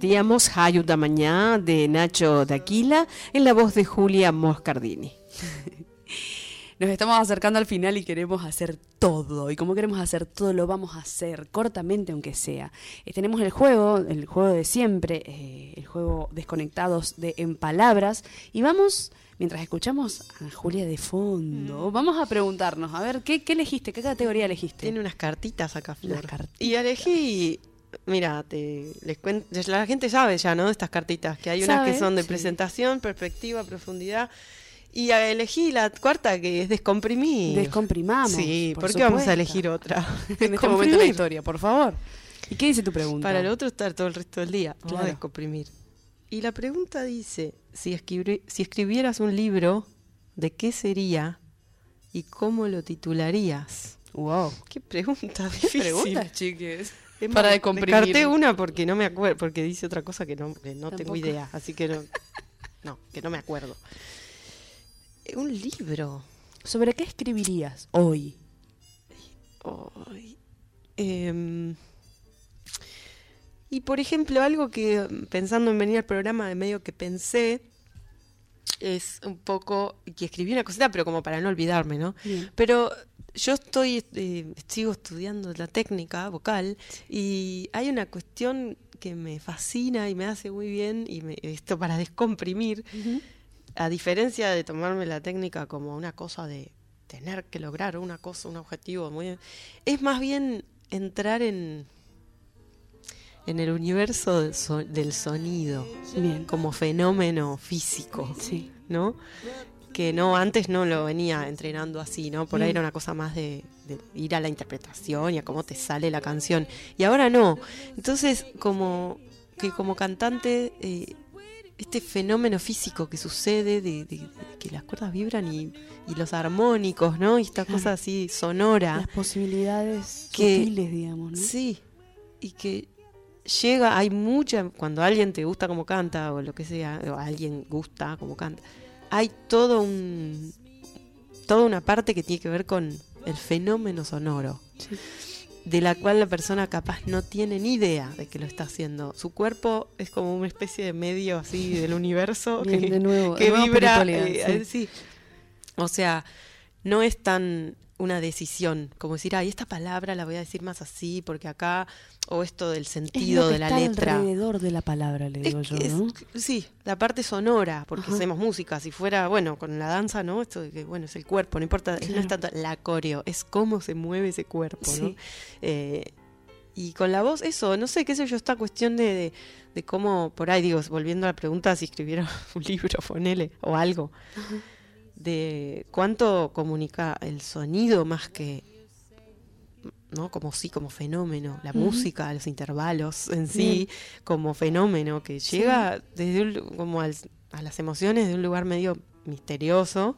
que compartíamos, Hayu da Mañá, de Nacho Daquila, en la voz de Julia Moscardini. [laughs] Nos estamos acercando al final y queremos hacer todo. Y como queremos hacer todo, lo vamos a hacer, cortamente aunque sea. Eh, tenemos el juego, el juego de siempre, eh, el juego Desconectados de En Palabras. Y vamos, mientras escuchamos a Julia de fondo, vamos a preguntarnos, a ver, ¿qué, qué elegiste? ¿Qué categoría elegiste? Tiene unas cartitas acá, Flor. Cartitas. Y elegí, mira, te, les cuento, la gente sabe ya, ¿no? Estas cartitas, que hay unas Sabe, que son de sí. presentación, perspectiva, profundidad. Y elegí la cuarta, que es descomprimir. Descomprimamos. Sí, por ¿por, qué vamos a elegir otra? [laughs] [laughs] en este momento de la historia, por favor. ¿Y qué dice tu pregunta? Para el otro estar todo el resto del día. Vamos Claro. a descomprimir. Y la pregunta dice, si, si escribieras un libro, ¿de qué sería y cómo lo titularías? Wow. Qué pregunta [laughs] ¿Qué difícil. preguntas, chiques? Es Para más, descomprimir. Descarté una porque no me acuerdo, porque dice otra cosa que no, que no tengo idea, así que no, [laughs] no, que no me acuerdo. Eh, Un libro. ¿Sobre qué escribirías hoy? Ay, em, y por ejemplo, algo que pensando en venir al programa de medio que pensé es un poco que escribí una cosita, pero como para no olvidarme, ¿no? Bien. Pero yo estoy, eh, sigo estudiando la técnica vocal y hay una cuestión que me fascina y me hace muy bien y me- esto para descomprimir, a diferencia de tomarme la técnica como una cosa de tener que lograr una cosa, un objetivo muy es más bien entrar en en el universo del, so- del sonido Bien. como fenómeno físico, Sí. ¿no? Que no antes no lo venía entrenando así, ¿no? Por ahí era una cosa más de, de ir a la interpretación y a cómo te sale la canción. Y ahora no. Entonces, como que como cantante eh, este fenómeno físico que sucede de, de- de que las cuerdas vibran y, y los armónicos, ¿no? Y esta cosa así sonora. Las posibilidades Que- sutiles, digamos, ¿no? Sí, y que llega, hay mucha, cuando alguien te gusta como canta o lo que sea, o alguien gusta como canta, hay todo un, toda una parte que tiene que ver con el fenómeno sonoro, Sí. de la cual la persona capaz no tiene ni idea de que lo está haciendo. Su cuerpo es como una especie de medio así del universo [laughs] Bien, que, de nuevo, que de nuevo vibra. eh, sí. O sea, no es tan una decisión como decir, ay, esta palabra la voy a decir más así porque acá, o esto del Es sentido lo que de la está letra. alrededor de la palabra, le Es digo yo, es- ¿no? sí, la parte sonora, porque Ajá. hacemos música. Si fuera, bueno, con la danza, ¿no? Esto de que, bueno, es el cuerpo, no importa, es- no es tanto la coreo, es cómo se mueve ese cuerpo, ¿no? Eh, y con la voz, eso, no sé, qué sé yo, esta cuestión de, de, de cómo, por ahí digo, volviendo a la pregunta si escribiera [laughs] un libro, ponele, o algo, de cuánto comunica el sonido más que, ¿no? Como sí, como fenómeno, la música, los intervalos en sí, como fenómeno que llega desde un- como al- a las emociones de un lugar medio misterioso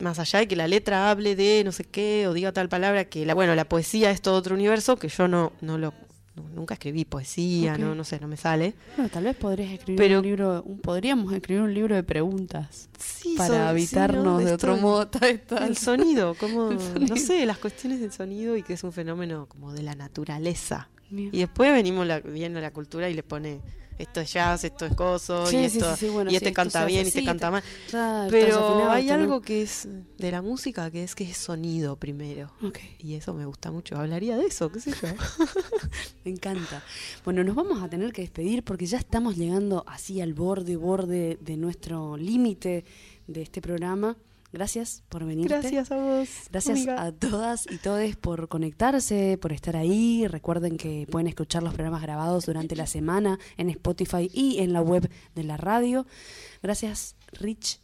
más allá de que la letra hable de no sé qué o diga tal palabra, que la, bueno, la poesía es todo otro universo, que yo no, no lo, no- nunca escribí poesía, no, no sé, no me sale. Bueno, tal vez podrías escribir Pero- un libro, un- podríamos escribir un libro de preguntas Sí, para habitarnos sí, ¿no? de otro modo. tal- tal. El sonido, como, [laughs] El sonido. no sé, las cuestiones del sonido y que es un fenómeno como de la naturaleza. Bien. Y después venimos la, viene la cultura y le pone esto es jazz, esto es coso, Sí, y, esto, sí, sí, bueno, y este canta bien y este canta mal. Claro, Pero hay algo que es de la música que es que es sonido primero. Ok, Y eso me gusta mucho. Hablaría de eso, qué sé yo. [laughs] me encanta. Bueno, nos vamos a tener que despedir porque ya estamos llegando así al borde, borde de nuestro límite de este programa. Gracias por venir. Gracias a vos. Gracias amiga. a todas y todes por conectarse, por estar ahí. Recuerden que pueden escuchar los programas grabados durante la semana en Spotify y en la web de la radio. Gracias, Rich.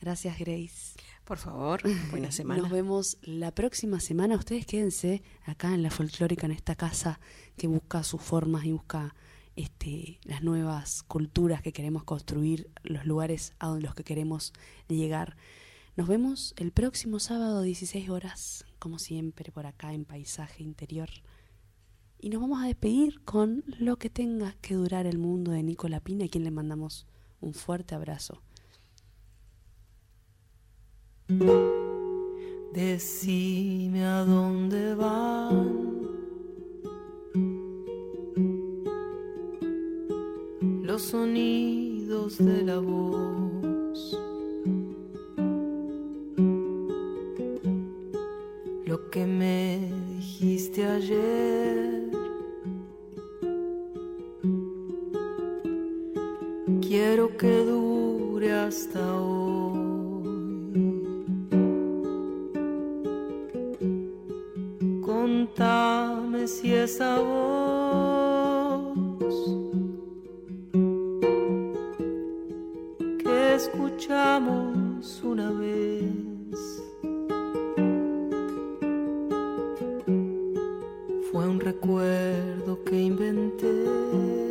Gracias, Grace. Por favor, buena [laughs] semana. Nos vemos la próxima semana. Ustedes quédense acá en la folclórica, en esta casa que busca sus formas y busca este, las nuevas culturas que queremos construir, los lugares a donde los que queremos llegar. Nos vemos el próximo sábado, 16 horas, como siempre, por acá en Paisaje Interior. Y nos vamos a despedir con Lo que tenga que durar el mundo de Nicola Pina, a quien le mandamos un fuerte abrazo. Decime a dónde van los sonidos de la voz. Que me dijiste ayer. Quiero que dure hasta hoy. Contame si esa voz que escuchamos una vez recuerdo que inventé.